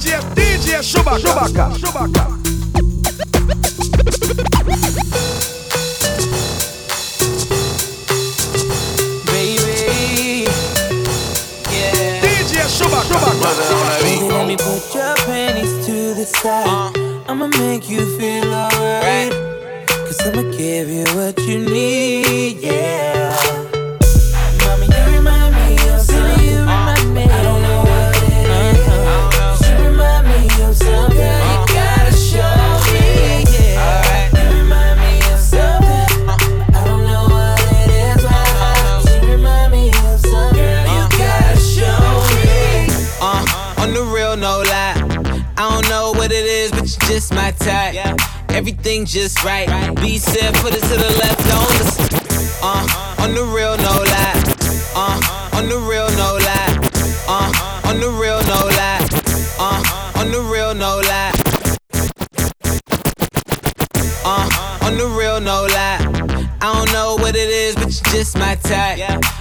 DJ, DJ Chewbacca. Chewbacca. Chewbacca. Baby, yeah. DJ Chewbacca. Baby, let me put your panties to the side. Uh. I'ma make you feel alright. Cause I'ma give you what you need, yeah. Type. Everything just right. B said, put it to the left, don't listen. Uh, on the real, no lie. Uh, on the real, no lie. Uh, on the real, no lie. Uh, on the real, no lie. Uh, on the real, no lie. I don't know what it is, but you're just my type.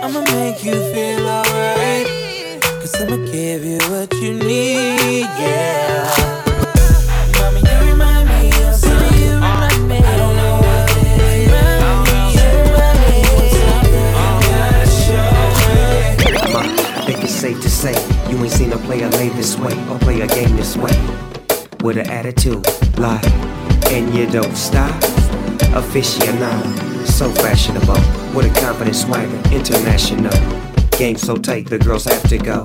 I'ma make you feel alright. Cause I'ma give you what you need, yeah. You remind me. You remind me. I don't know what. You remind me. You gotta show me. I think it's safe to say you ain't seen a player lay this way or play a game this way. With an attitude, lie, and you don't stop. Aficionado, so fashionable. With a confident swagger, international. Game so tight, the girls have to go.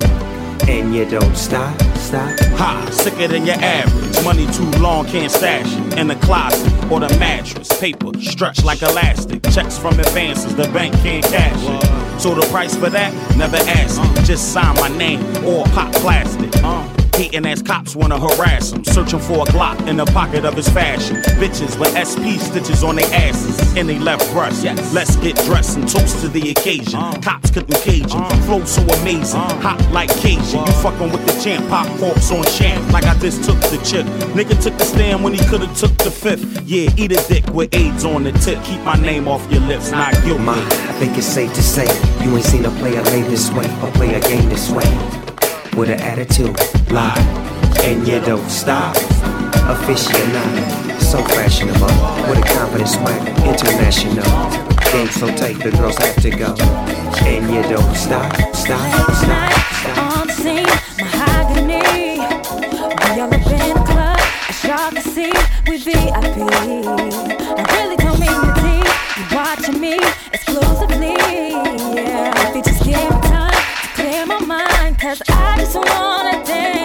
And you don't stop, stop. Ha, sicker than your average. Money too long, can't stash it. In the closet or the mattress. Paper stretched like elastic. Checks from advances, the bank can't cash it. So the price for that, never ask me. Just sign my name or pop plastic. Uh. Hating ass cops wanna harass him. Searching for a Glock in the pocket of his fashion. Bitches with SP stitches on their asses and they left breast. Let's get dressed and toast to the occasion. Uh. Cops couldn't cage him. Uh. Flow so amazing. Uh. Hot like Cajun. You fucking with the champ. Pop corpse on champ. Like I just took the chip. Nigga took the stand when he could've took the fifth. Yeah, eat a dick with AIDS on the tip. Keep my name off your lips. Not guilty. Ma, I think it's safe to say you ain't seen a player lay this way or play a game this way. With an attitude, lie, and you don't stop. Aficionado, so fashionable. With a confident swagger, international. Game so tight, the girls have to go. And you don't stop, stop, stop, stop. On scene, mahogany. We all up in the club, as y'all can see, we VIP. I really don't mean tea. You watching me exclusively. Cause I just wanna dance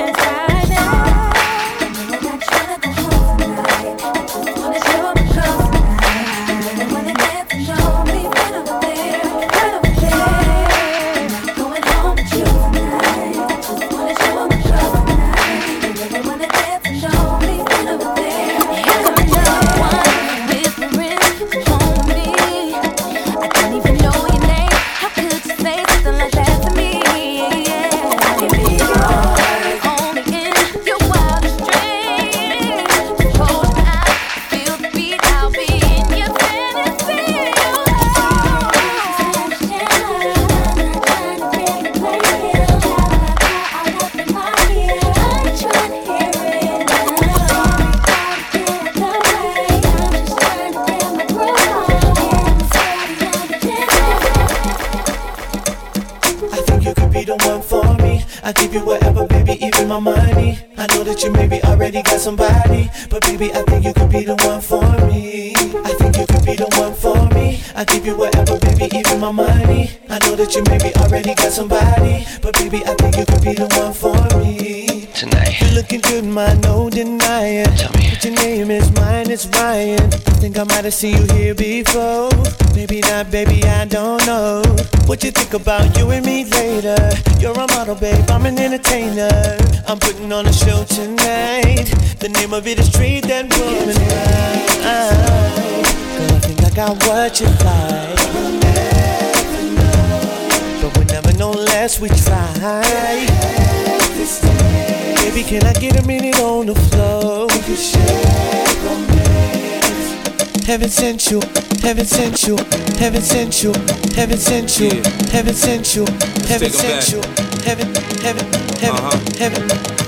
got somebody, but baby, I think you could be the one for me. I think you could be the one for me. I give you whatever, baby, even my money. I know that you maybe already got somebody, Tonight. You're looking good, my no denying. Tell me. But your name is mine, it's Ryan. I think I might have seen you here before. Maybe not, baby, I don't know. What you think about you and me later? You're a model, babe, I'm an entertainer. I'm putting on a show tonight. The name of it is Treat That Woman Right. Girl, I think I got what you like. But we never know unless we try. Baby, can I get a minute on the floor? We can share romance. Heaven sent you, heaven sent you, heaven sent you, heaven sent you, heaven sent you, heaven sent you, heaven, heaven, heaven, Uh-huh. heaven.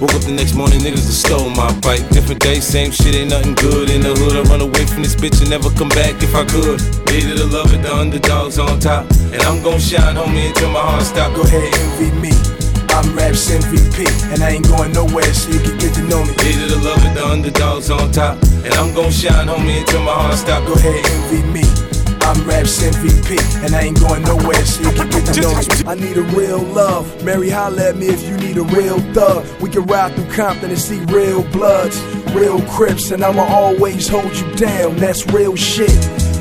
Woke up the next morning, niggas have stole my bike. Different day, same shit, ain't nothing good. In the hood, I run away from this bitch and never come back if I could. Needed to love it, the underdogs on top. And I'm gon' shine, homie, until my heart stop. Go ahead, envy me. I'm Raps MVP, and I ain't going nowhere, so you can get to know me. Needed to love it, the underdogs on top. And I'm gon' shine, homie, until my heart stop. Go ahead, envy me. I'm Raps MVP, and I ain't going nowhere, so you can get to know me. I need a real love. Mary, holla at me if you need a real thug. We can ride through Compton and see real bloods, real crips, and I'ma always hold you down. That's real shit.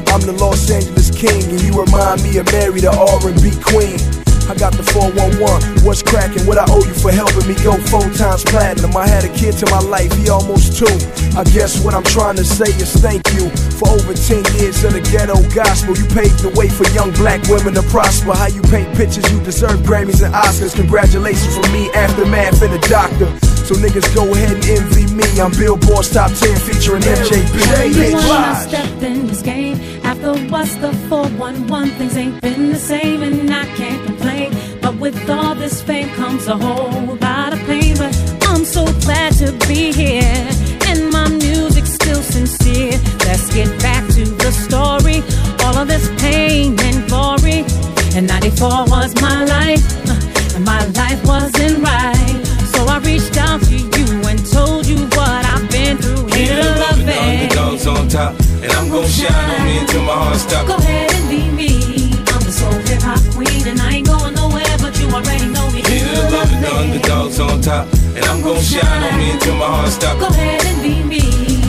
I'm the Los Angeles king, and you remind me of Mary, the R&B queen. I got the 411. What's cracking? What I owe you for helping me go four times platinum? I had a kid to my life, he almost two. I guess what I'm trying to say is thank you for over 10 years of the ghetto gospel. You paved the way for young black women to prosper. How you paint pictures, you deserve Grammys and Oscars. Congratulations from me, Aftermath, and the doctor. So niggas go ahead and envy me. I'm Billboard's top 10 featuring MJB. Everyone has stepped in this game. After what's the 411, things ain't been the same, and I can't complain. But with all this fame comes a whole lot of pain. But I'm so glad to be here, and my music's sincere. Let's get back to the story. All of this pain and glory. And 94 was my life, uh, and my life wasn't right. So I reached out to you and told you what I've been through. Here to love the it. underdogs on top. And I'm gon' shine, homie, until my heart stop. Go ahead and be me. I'm the soul hip hop queen, and I ain't going nowhere, but you already know me. Needed to love it, the underdogs on top. And I'm gon' shine, homie, until my heart stop. Go ahead and be me.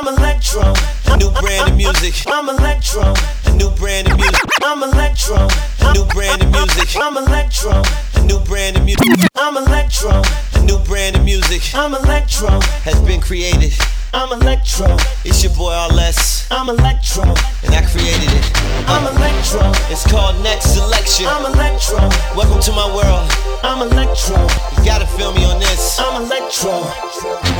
I'm Electro, a new brand of music. I'm Electro, a new brand of music. I'm Electro, a new brand of music. I'm Electro, a new brand of music. I'm Electro, a new brand of music. I'm Electro, has been created. I'm Electro, it's your boy RLS. I'm Electro, and I created it. I'm Electro, it's called Next Selection. I'm Electro, welcome to my world. I'm Electro, you gotta feel me on this. I'm Electro,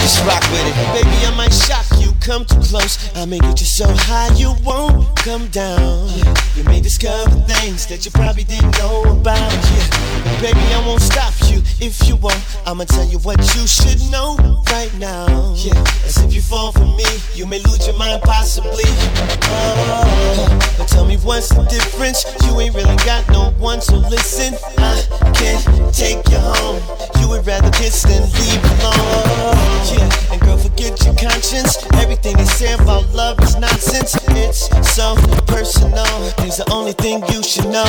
just rock with it. Baby, I might shock you, come too close. I may get you so high you won't come down. Yeah, you may discover things that you probably didn't know about. Yeah, baby, I won't stop you if you won't. I'ma tell you what you should know right now. Yeah, as if you fall for me, you may lose your mind possibly. Oh, but tell me what's the difference? You ain't really got no one, so listen. I can't take you home. You would rather kiss than leave alone. Yeah, and girl, forget your conscience. Everything they say about love is nonsense. It's so personal. It's the only thing you should know.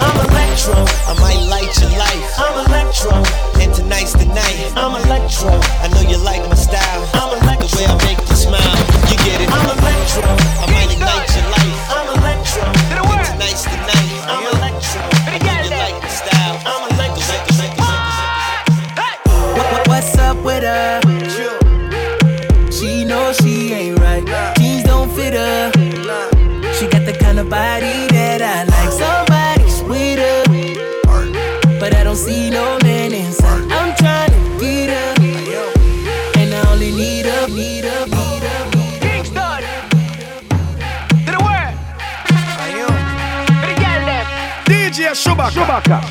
I'm Electro. I might light your life. I'm Electro. And tonight's the night. I'm Electro. I know you like my style. I'm Way I make you smile. You get it. I'm Electro. I might ignite your life. Chaka.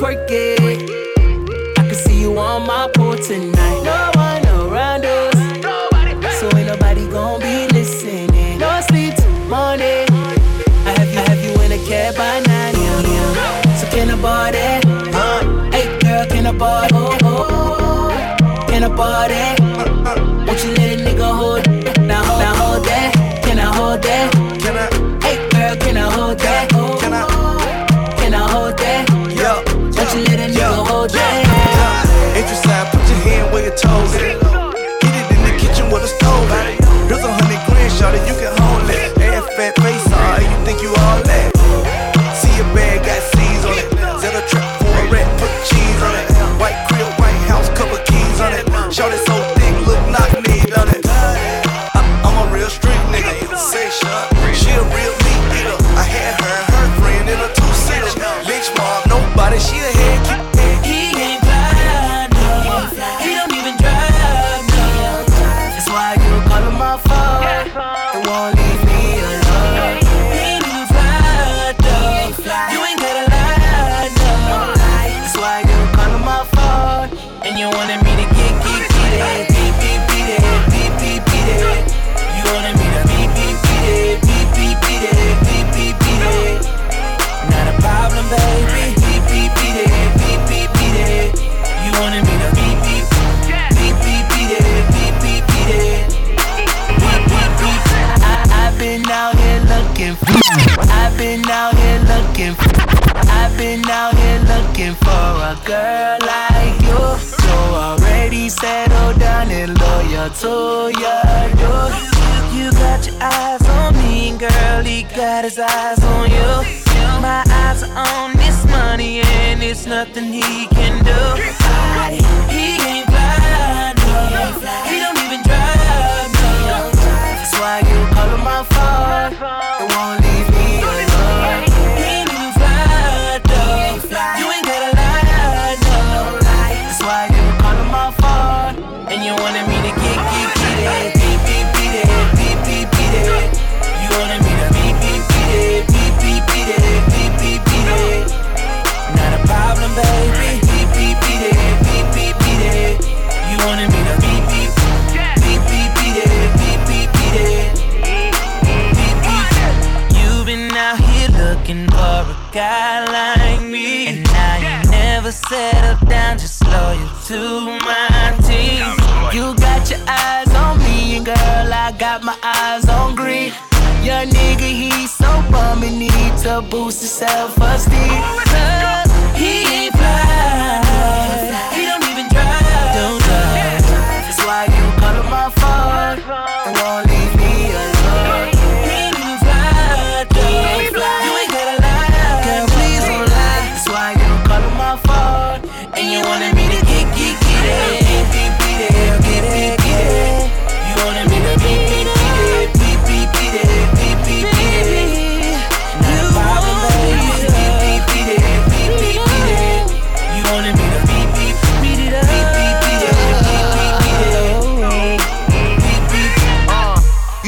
twerk it. I can see you on my porch tonight. No one around us, so ain't nobody gonna be listening. No sleep till morning. I have you, I have you in a cab by nine. Yeah, yeah. So can I party? Uh, hey girl, can I party? Oh, oh, oh. Can I party? looking for. I've been out here looking for a girl like you. So already settled down and loyal to your dude. You got your eyes on me, girl. He got his eyes on you. My eyes are on this money, and it's nothing he can do. I, he can't fly, no. He don't even drive, no. That's why you call him my phone. It won't loyal to my team. You got your eyes on me, and girl, I got my eyes on green. Your nigga, he so bummy, need to boost his self-esteem. Cause he ain't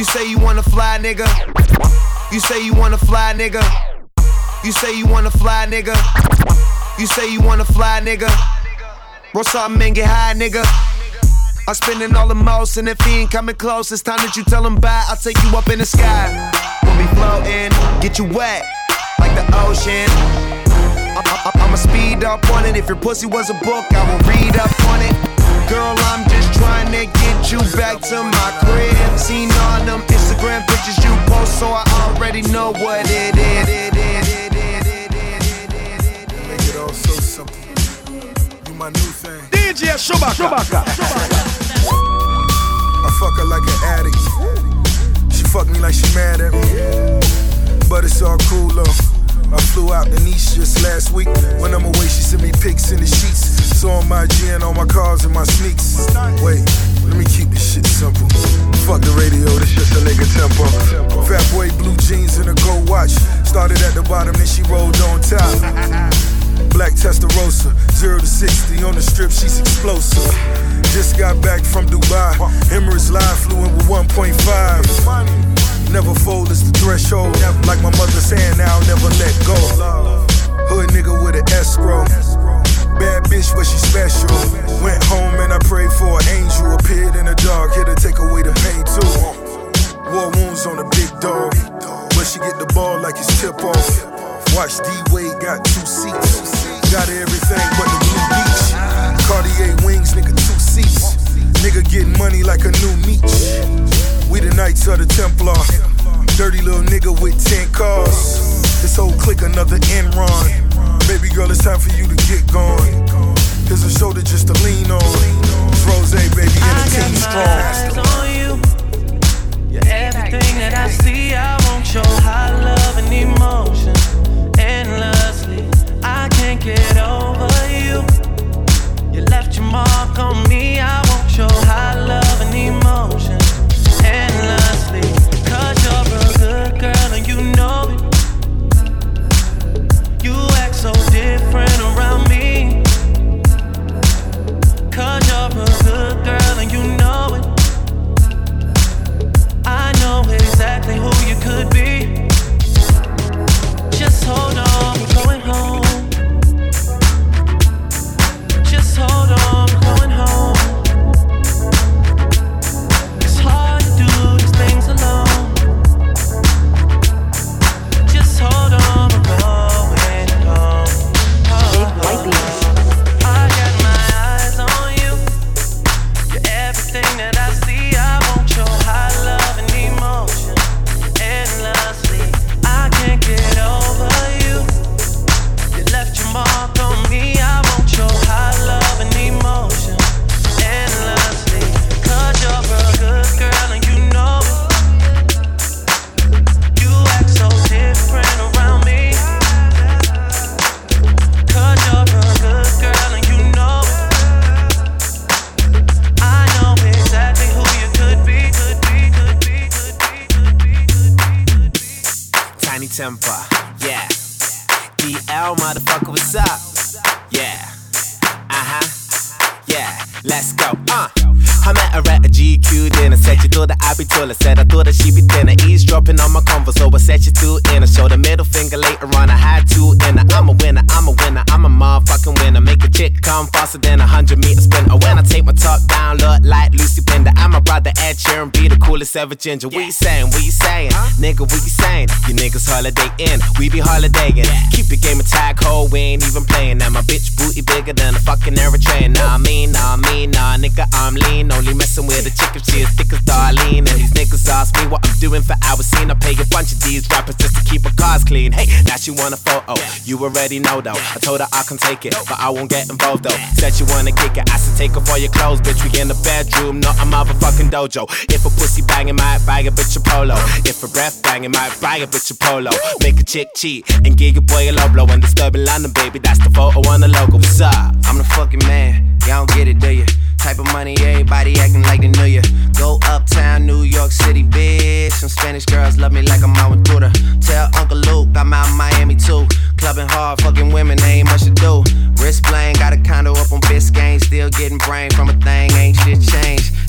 You say you wanna fly, nigga. You say you wanna fly, nigga. You say you wanna fly, nigga. You say you wanna fly, nigga. Roll something and get high, nigga. I'm spending all the most, and if he ain't coming close, it's time that you tell him bye. I'll take you up in the sky. We'll be floating, get you wet like the ocean. I'ma speed up on it. If your pussy was a book, I will read up on it. Girl, I'm just trying to get you back to my crib. Seen all them Instagram pictures you post, so I already know what it is. Make it all so simple. You my new thing. DJ Chewbacca. I fuck her like an addict. She fuck me like she mad at me. But it's all cool though. I flew out to Nice just last week. When I'm away, she sent me pics in the sheets. So on my gin, on my cars and my sneaks. Wait, let me keep this shit simple. Fuck the radio, this just a nigga tempo. Fat boy, blue jeans and a gold watch. Started at the bottom, then she rolled on top. Black Testarossa, 0 to 60 on the strip, she's explosive. Just got back from Dubai. Emirates Live flew in with 1.5. Never fold is the threshold. Like my mother saying, I'll never let go. Hood nigga with an escrow. Bad bitch, but she special. Went home and I prayed for an angel. Appeared in the dark, here to take away the pain too. War wounds on a big dog. But she get the ball like it's tip off. Watch D Wade got two seats. Got everything but the blue beach. Cartier wings, nigga, two seats. Nigga getting money like a new meat. We the Knights of the Templar. Dirty little nigga with 10 cars. This whole clique another Enron. Baby girl, it's time for you to get going. Here's a shoulder just to lean on. It's Rose, baby, and the team strong. Eyes on you. You're everything that I see. I want your high love and emotion endlessly. I can't get over you. You left your mark on me. Finger later on. I had two and. I'm a winner, I'm a winner, I'm a motherfucking winner. Make a chick come faster than a hundred meter sprinter. When I take my top down, look like Lucy Pinder. I'm a brother Ed Sheeran, be the coolest ever ginger. What you saying? What you saying? Nigga, what you saying? You niggas holiday in, we be holidaying. Keep the game attack, ho, we ain't even playing. Now my bitch booty bigger than a fucking Eritrean. Nah, I mean, nah, I mean, nah, nigga, I'm lean. Only messing with a chick if she is thick as Darlene. And these niggas ask me what I'm doing for hours. Seen I pay a bunch of these rappers just to keep her cars clean. Hey, now she want a photo. You already know though. I told her I can take it, but I won't get involved though. Said she wanna kick it. I said take off all your clothes, bitch. We in the bedroom, not a motherfucking dojo. If a pussy banging, might buy a bitch a polo. If a breath banging, might buy a bitch a polo. Make a chick cheat and give your boy a low blow. And disturbing London, baby, that's the photo on the logo. What's up? I'm the fucking man. Y'all don't get it, do you? Type of money, everybody acting like they knew ya. Go uptown, New York City, bitch. Some Spanish girls love me like I'm out with Buddha. Tell Uncle Luke I'm out in Miami too. Clubbing hard, fucking women, ain't much to do. Wrist bling, got a condo up on Biscayne. Still getting brain from a thing, ain't shit changed.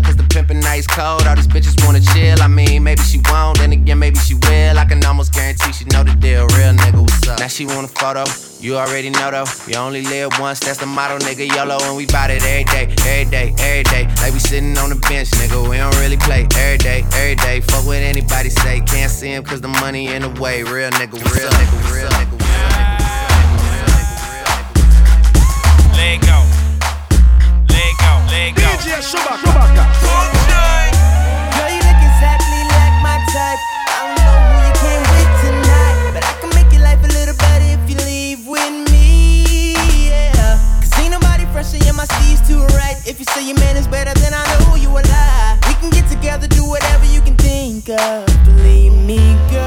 Cause the pimpin' nice cold. All these bitches wanna chill. I mean, maybe she won't, then again, maybe she will. I can almost guarantee she know the deal. Real nigga, what's up? Now she want a photo. You already know though. You only live once, that's the motto, nigga. YOLO, and we bout it every day, every day, every day. Like we sitting on the bench, nigga. We don't really play every day, every day. Fuck what anybody say. Can't see him cause the money in the way. Real nigga, real nigga, real nigga. real nigga, real nigga, real nigga, Let go. Let go. DJ Chewbacca. Girl, you look exactly like my type. I don't know who you came with tonight, but I can make your life a little better if you leave with me. Yeah. Cause ain't nobody fresher, yeah, my steez too right. If you say your man is better, then I know you a lie. We can get together, do whatever you can think of. Believe me, girl.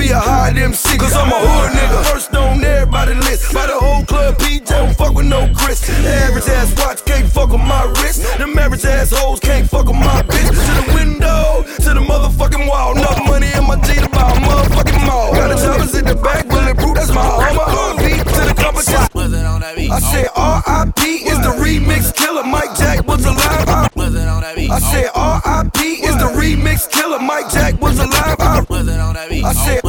Be a high MC. Cause I'm a hood nigga, first on everybody list. By the whole club, PJ don't fuck with no Chris. The average ass watch can't fuck with my wrist. Them average ass hoes can't fuck with my bitch. To the window, to the motherfucking wall. Enough money in my G to buy a motherfucking mall. Got the choppers in the back, bulletproof, that's my armor. R.I.P. to the competition. I said R.I.P. is the remix killer. Mike Jack was alive. I, I said R.I.P. Is the remix killer. Mike Jack was alive. I, I said,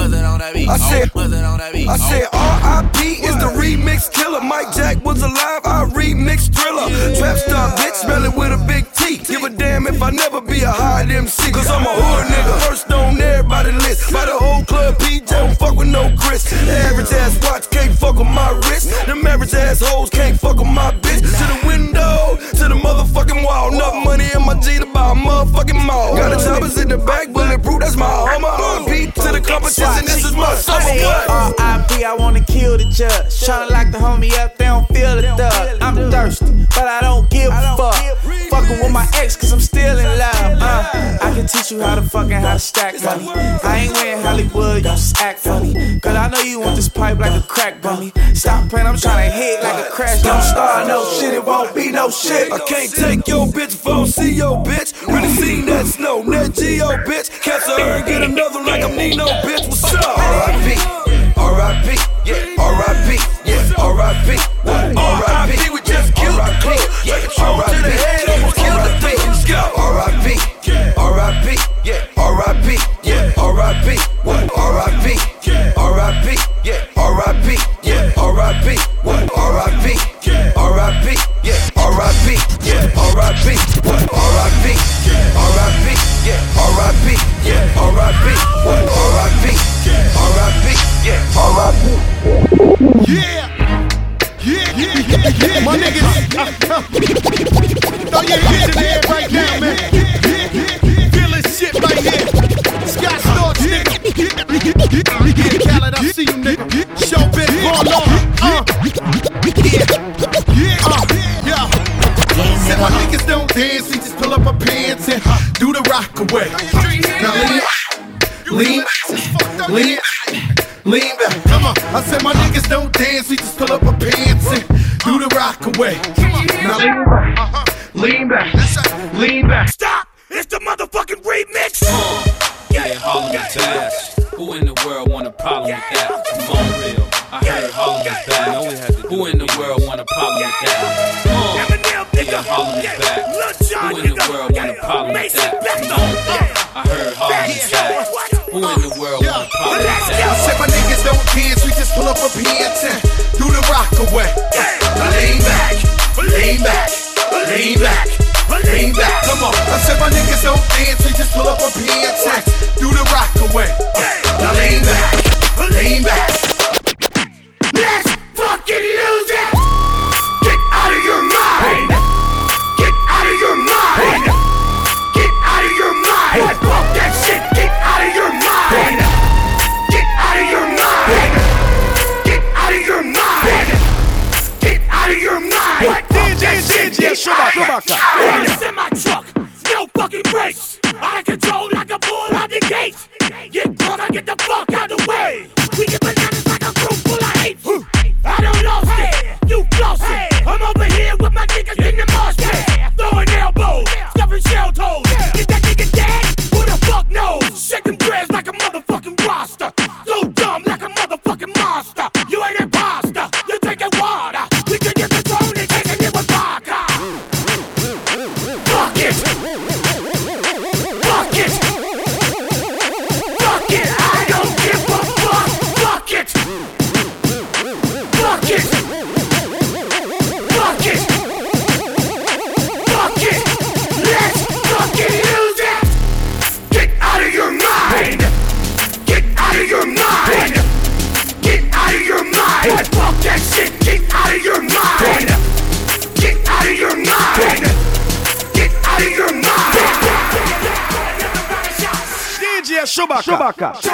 I said, I said, R.I.P. is the remix killer. Mike Jack was alive. I remix Thriller. Trap star bitch, smell it with a big T. Give a damn if I never be a high MC. Cause I'm a hood nigga. First on everybody list. By the whole club, PJ don't fuck with no Chris. The average ass watch can't fuck with my wrist. Them average ass hoes can't fuck with my bitch. To the window, to the motherfucking wall. Enough money in my G to buy a motherfucking mall. Got the choppers in the back, bulletproof, that's my armor. RP to the competition, this is my summer. R.I.P. I wanna kill the judge. Tryna lock the homie up, they don't feel the thug. I'm thirsty, but I don't give a fuck. Fucking with my ex, cause I'm still in love. I can teach you how to fucking how to stack money. I ain't wearing Hollywood, you just act funny. Cause I know you want this pipe like a crack bummy. Stop playing, I'm trying to hit like a crash. Don't start no shit, it won't be no shit. I can't take your bitch if I don't see your bitch. Really seen that snow, Nat Geo bitch. Catch her and get another like I'm Nino bitch. What's up? R.I.P. R.I.P. R.I.P. What? R.I.P. R.I.P. Yeah, R.I.P. Yeah, R.I.P. What? R.I.P. R.I.P. do the rock away. Now lean, lean, lean, lean back. Come on. I said my niggas don't dance, we just pull up our pants and do the rock away. Now lean back, uh-huh. lean back, lean back. Stop! It's the motherfucking remix! Uh, yeah, Harlem is bad. Who in the world want a problem with that? Come on, real. I heard Harlem is bad. Who in up a PN10, do the rock away. Now lean back, lean back, lean back, lean back. Come on, I said my niggas don't dance, they just pull up a PN10. Chewbacca,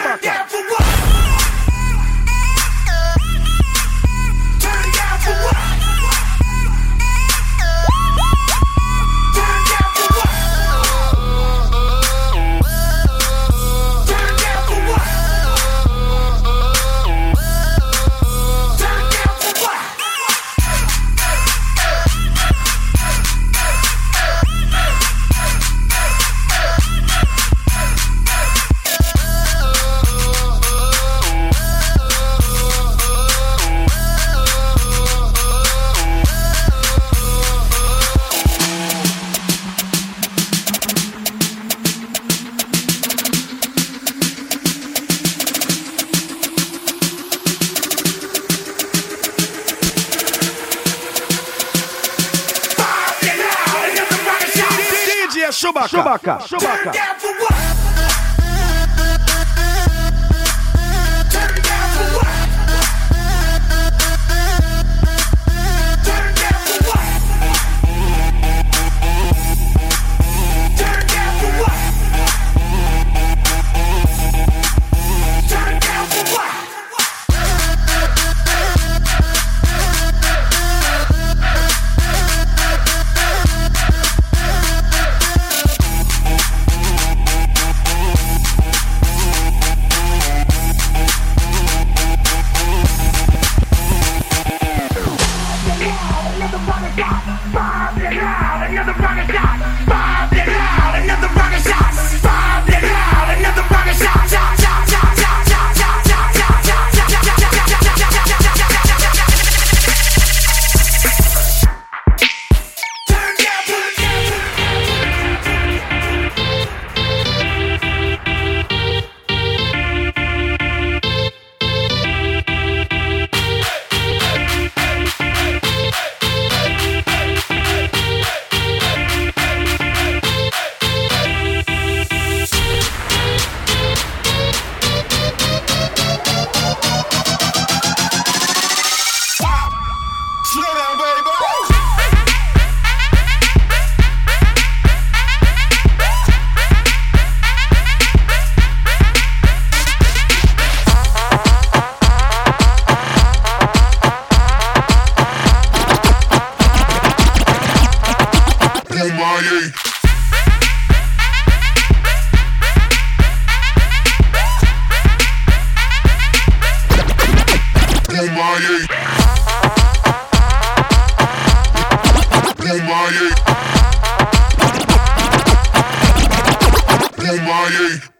You on,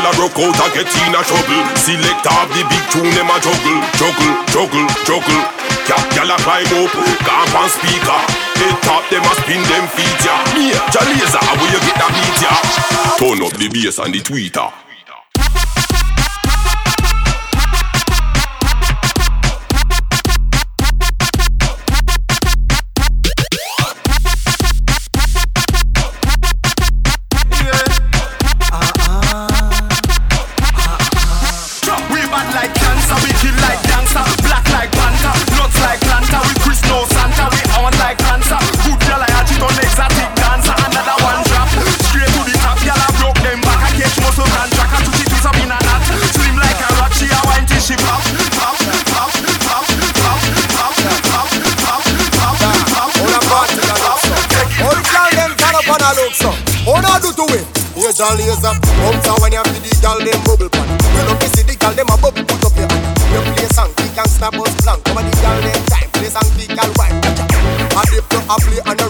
girl a broke out a get in a trouble. Select off the big tune, them a juggle, juggle, juggle, juggle. Cap girl a climb up, camp and speaker. Head top, them a spin them feet, yeah. Major Lazer, where you get that beat, yeah? Turn up the bass and the tweeter. Do to it? Major Lazer, bounce out when you feel the girl them bubble pan. You know see the girl them a bubble put up your hand. You play song, kick and snap us blank. Come on the girl them time, play song, kick and wine. A dip to a play and a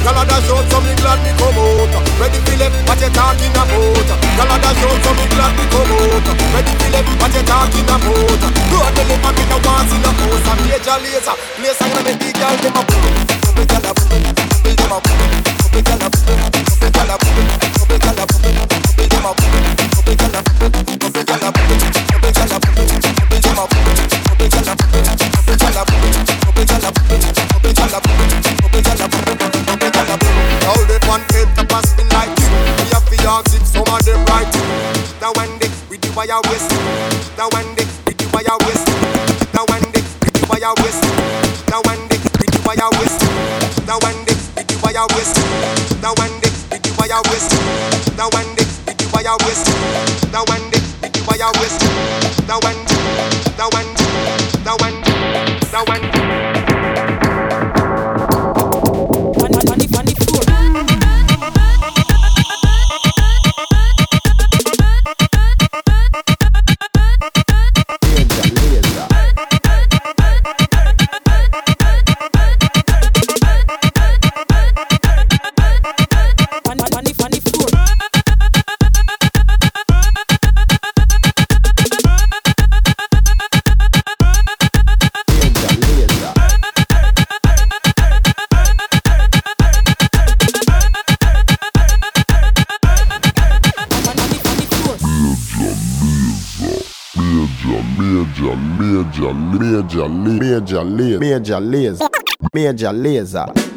Girl a dash out, so me glad me come out. Ready for them, what you talking about? Girl a dash out, so me glad me come out. Ready for them, what you talking about? Road me live and me no want see no house. A Major Lazer, place and make the girl them a boom. Bubble girl a boom, bubble them a boom. Bubble girl a boom, bubble girl a boom. Bubble girl a boom, wire waist. Now one dick, pretty wire waist. Now one dick, pretty wire waist. Now one dick, pretty wire waist. Now one dick, pretty wire waist. Now one dick, pretty wire waist. Now one dick, pretty wire waist. Now one dick, pretty wire waist. Now one major, major, major Lazer, major Lazer.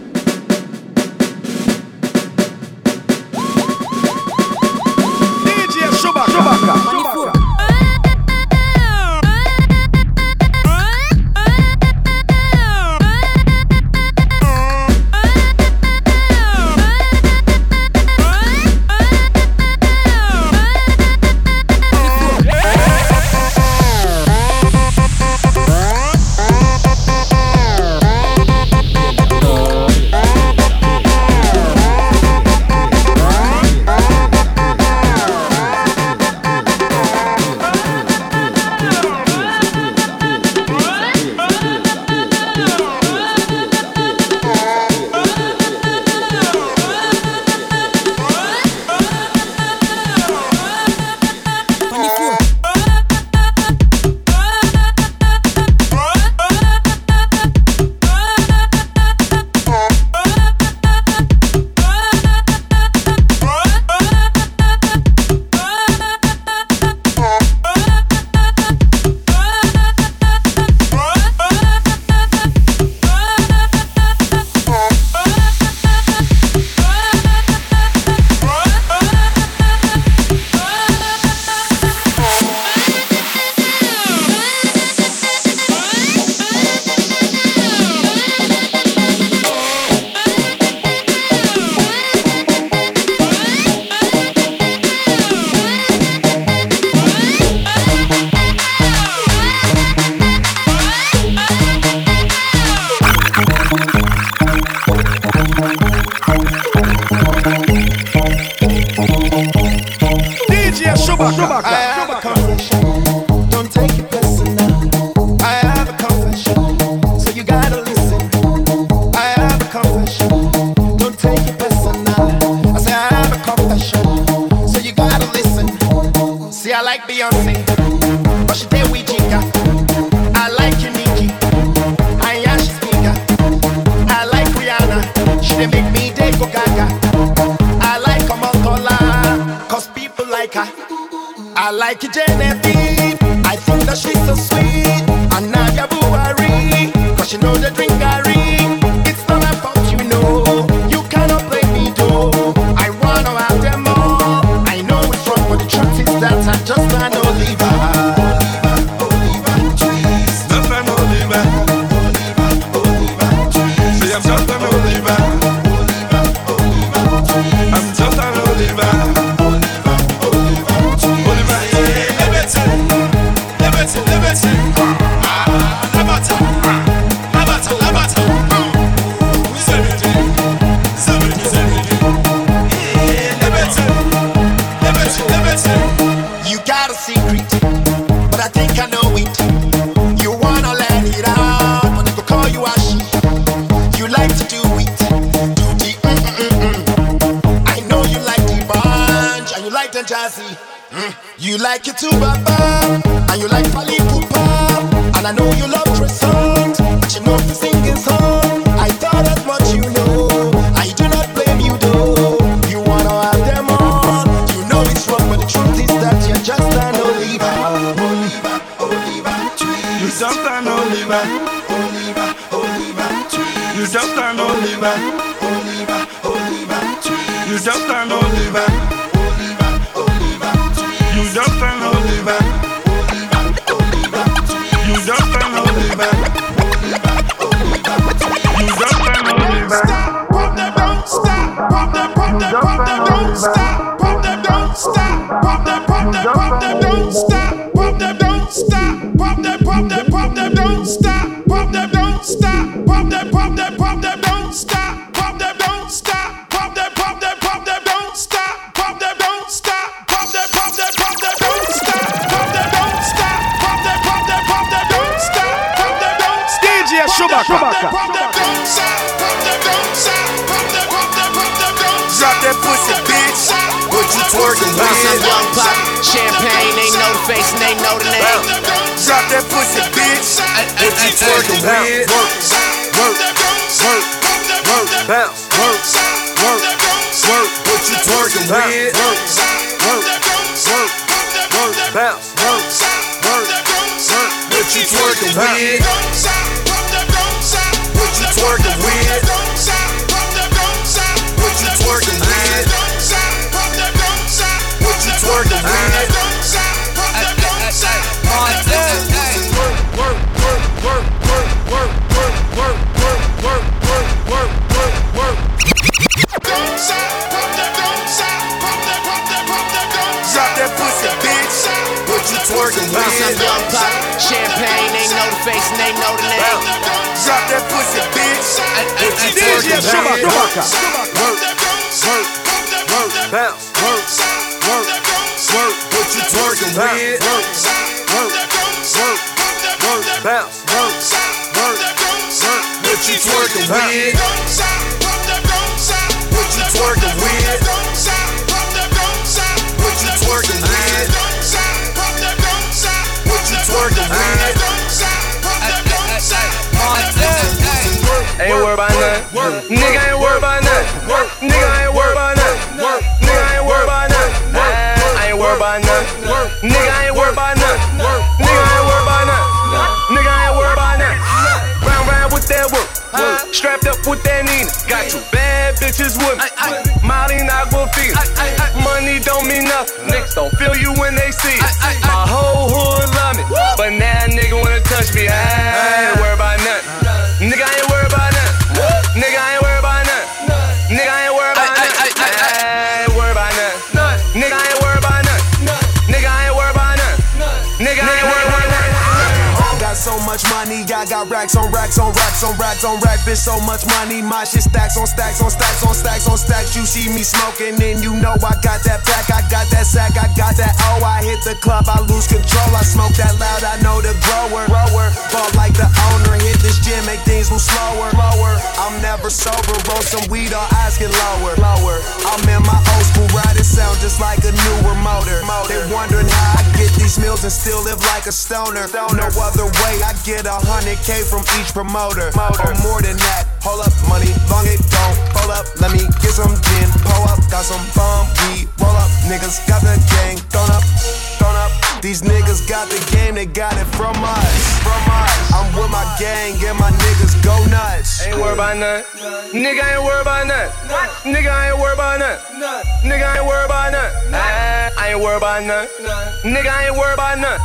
Stop. Drop that pussy, bitch. What you twerking Bounce up, young with? pop. Champagne, they know the face and they know the name. Drop that pussy, bitch. What you twerking with? Work, work, work, work, bounce, work, work, work. What you twerking with? Work, work, work, work, bounce, work, work, work. What you twerking with? What you twerking with? What you twerking with? What you twerking with? Drop that pussy, bitch. What you twerking Bounce up, with? young pop. Champagne, they know the face and they know the name. Drop that pussy, bitch. What you DJ twerking Chewbacca. with? Work, work, work, bounce, work, work, work. What you twerking with? Work, work, work, work, bounce, work, work, work. What you twerking with? About. Nigga ain't worried about nothing. Work, nigga ain't worried about nothing. Nigga ain't worried about nothing. I ain't worried about nothing. Nigga ain't worried about nothing. Work, nigga ain't worried about nothing. Nigga ain't worried about nothing. Round round with that work. Strapped up with that Nina. Got two bad bitches with me. Got racks on racks on racks on racks on racks, bitch. So much money, my shit stacks on stacks on stacks on stacks on stacks. You see me smoking, and you know I got that pack, I got that sack, I got that. Oh, I hit the club, I lose control. I smoke that loud, I know the grower. Grower, ball like the owner. Hit this gym, make things move slower. Lower, I'm never sober. Roll some weed, or eyes get lower. Lower, I'm in my old school riding sound just like a newer motor. They wondering how I get these meals and still live like a stoner. No other way, I get a hundred K from each promoter. Or more than that. Hold up, money, long it don't. Hold up, let me get some gin. Pull up, got some bomb weed. Roll up, niggas got the gang. Thrown up, thrown up. These niggas got the game, they got it from us. From us. I'm with my gang, and my niggas go nuts. Ain't worried about nothing. Nigga ain't worried about nothing. Nigga ain't worried about nothing. Nigga ain't worried about nothing. I I ain't worried about nothing. Nigga ain't worried about nothing.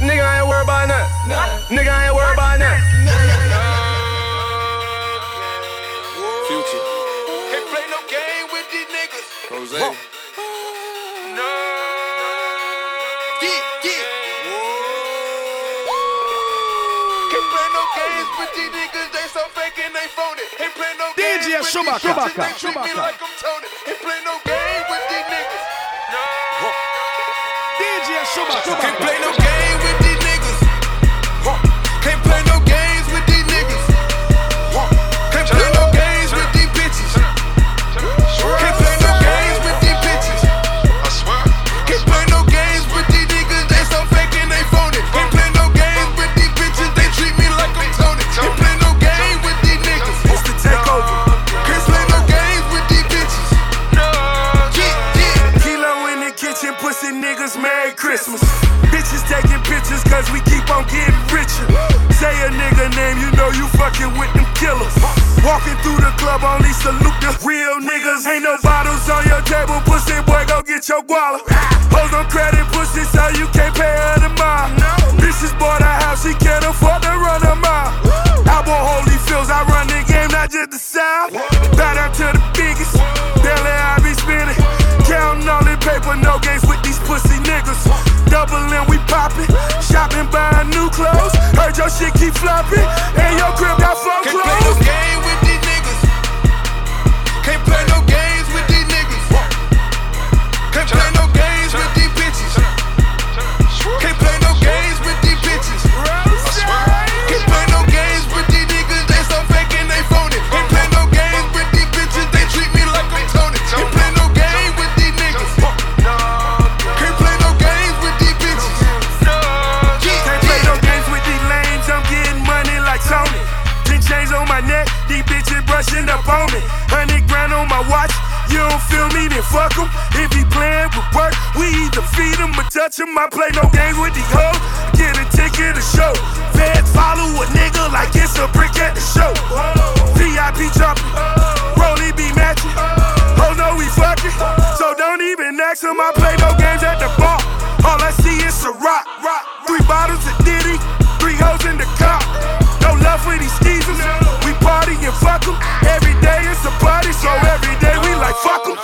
Nigga ain't worried about nothing. Nigga ain't worried about nothing. Future. Can't play no game with these niggas. Jose. No. Yeah, games with Chewbacca. these bitches. They treat me Chewbacca. like I'm Tony. Can't play no game with these niggas. No. DJ Chewbacca. Can't play no game with these games at the bar. All I see is a rock, rock. Three bottles of Diddy, three hoes in the car. No love for these skeezers. We party and fuck 'em. Every day it's a party, so every day we like fuck 'em.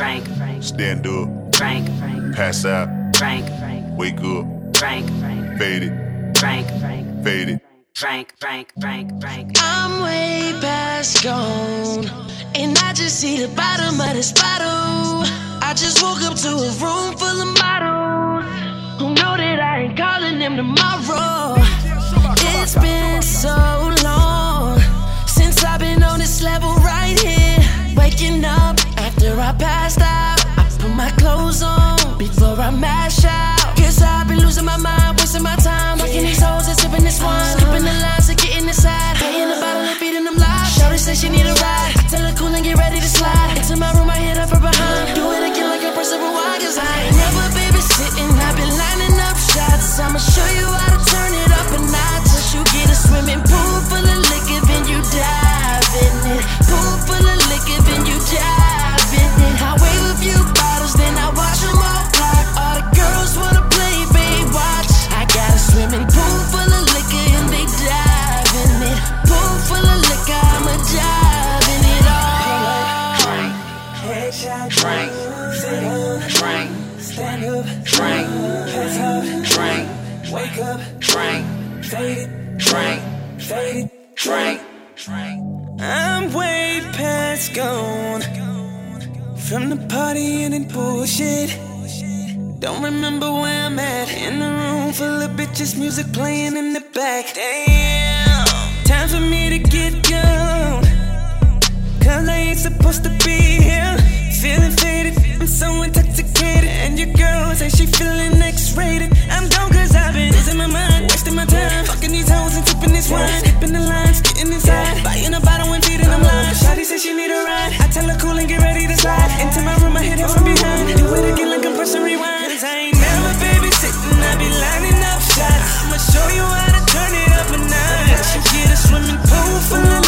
Frank, Stand up. Frank, Pass out. Frank, Wake up. Frank, Fade it. Frank, Frank, Fade it. Frank, Frank, Frank, Frank. I'm way past gone, and I just see the bottom of this bottle. I just woke up to a room full of models who know that I ain't calling them tomorrow. It's been so long since I've been on this level right here. Waking up after I passed out, I put my clothes on before I mash from the party and bullshit. Don't remember where I'm at. In a room full of bitches, music playing in the back. Damn, time for me to get gone. Cause I ain't supposed to be here. Feeling faded, I'm so intoxicated. And your girl say she feeling X rated. I'm gone cause I've been losing my mind, wasting my time. Fucking these hoes and tipping this wine. Skipping the lines, getting inside. Buying a bottle and feeding them lines. Shawty said she need a with a kill like a compressor rewind. Cause I ain't never babysitting, I be lining up shots. I'ma show you how to turn it up a notch. You get a swimming pool full of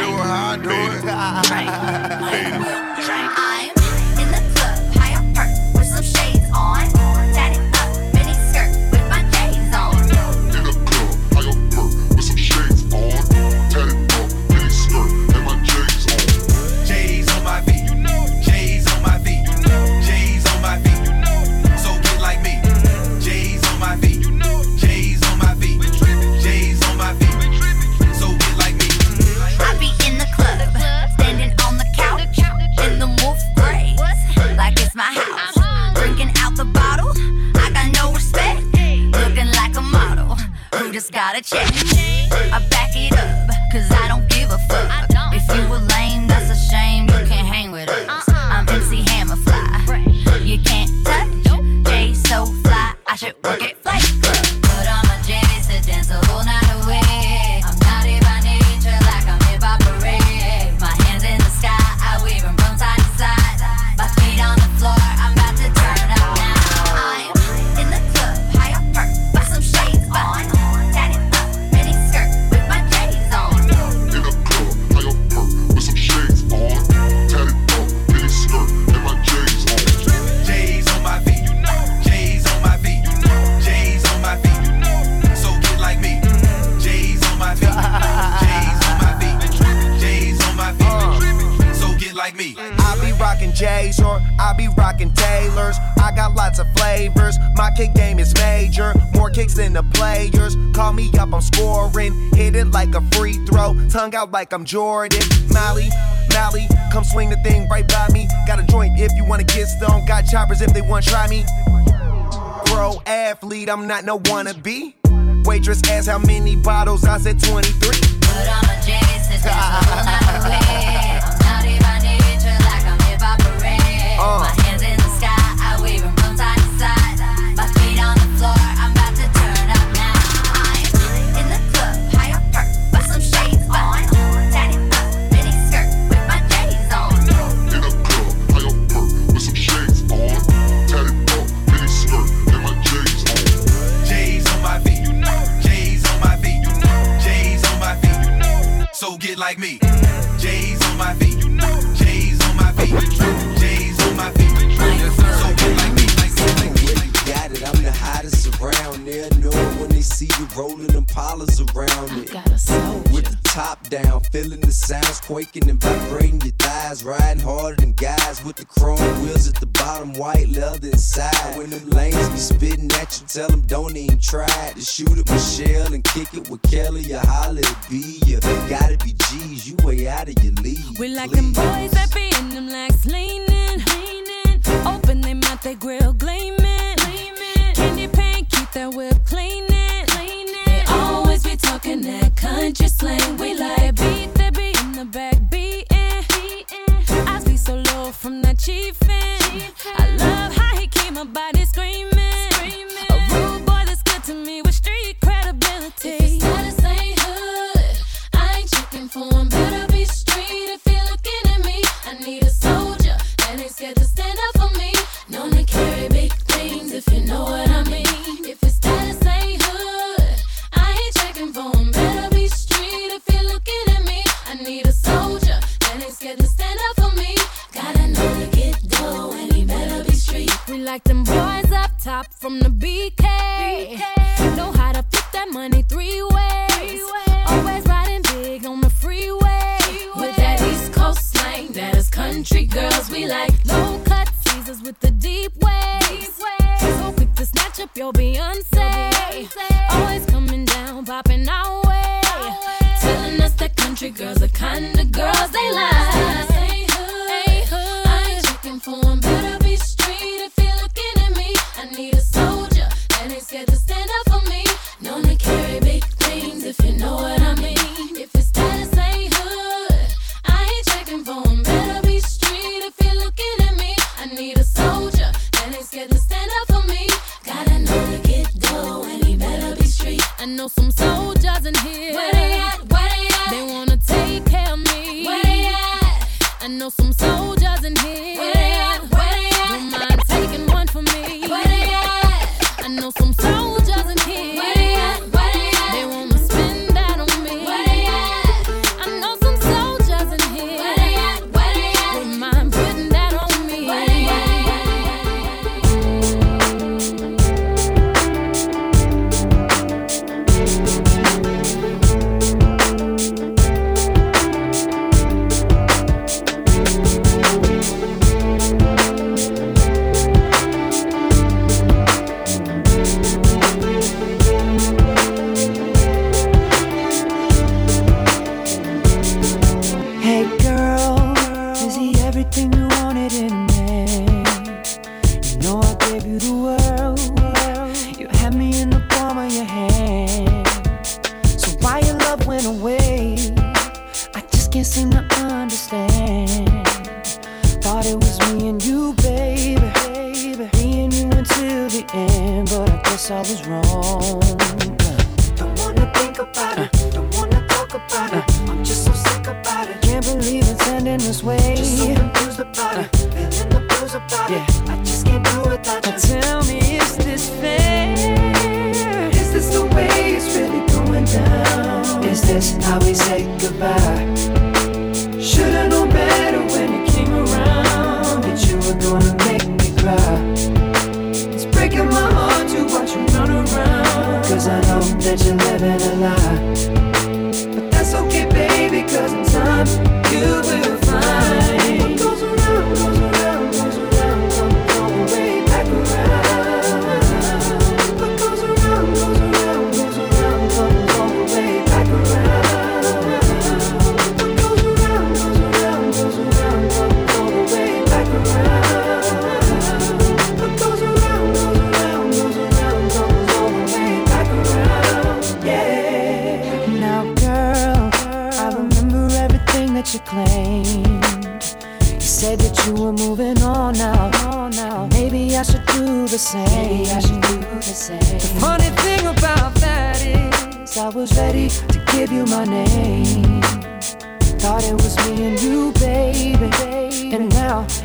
do it how I do it. rocking J's or I be rocking Taylors. I got lots of flavors. My kick game is major, more kicks than the players. Call me up, I'm scoring. Hit it like a free throw, tongue out like I'm Jordan. Molly, Molly, come swing the thing right by me. Got a joint if you wanna get stoned. Got choppers if they wanna try me. Pro athlete, I'm not no wannabe. Waitress asked how many bottles, I said 23. Put on my J's, like me. down, feeling the sounds quaking and vibrating your thighs, riding harder than guys with the chrome wheels at the bottom, white leather inside. When them lanes be spitting at you, tell them don't even try to shoot at Michelle and kick it with Kelly or holler at B. You gotta be G's, you way out of your league. We like them boys that be in them legs leaning, leaning. Open their mouth, they grill gleaming, gleaming. Candy paint, keep that whip clean talking that country slang. We like beat the beat in the back beating. I see so low from that chiefin'. I love how he keep my body screaming. A rude boy that's good to me with street credibility. If his status ain't hood, I ain't checking for him.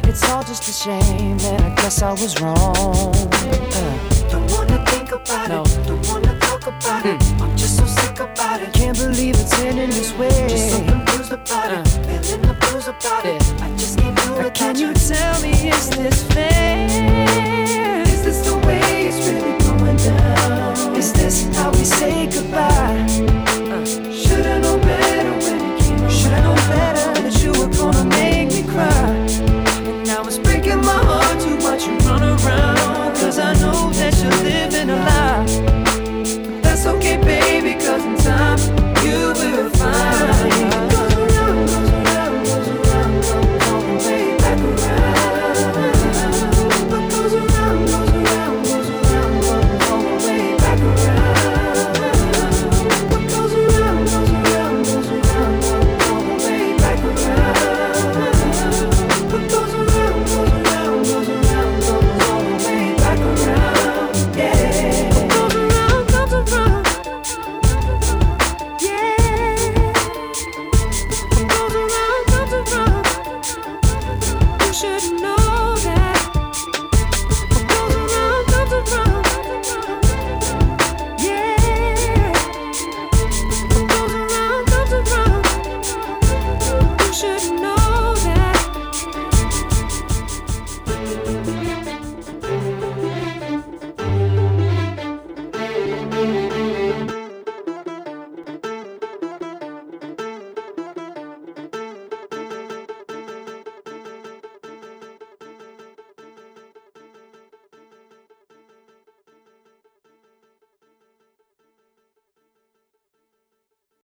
It's all just a shame, and I guess I was wrong. Uh. Don't wanna think about no. it, don't wanna talk about mm. it. Hmm. I'm just so sick about it. Can't believe it's ending this way. Just so confused about uh. it, feeling the blues about yeah. it. I just can't do it. Can you tell me, is this fair? Is this the way it's really going down? Is this how we say goodbye?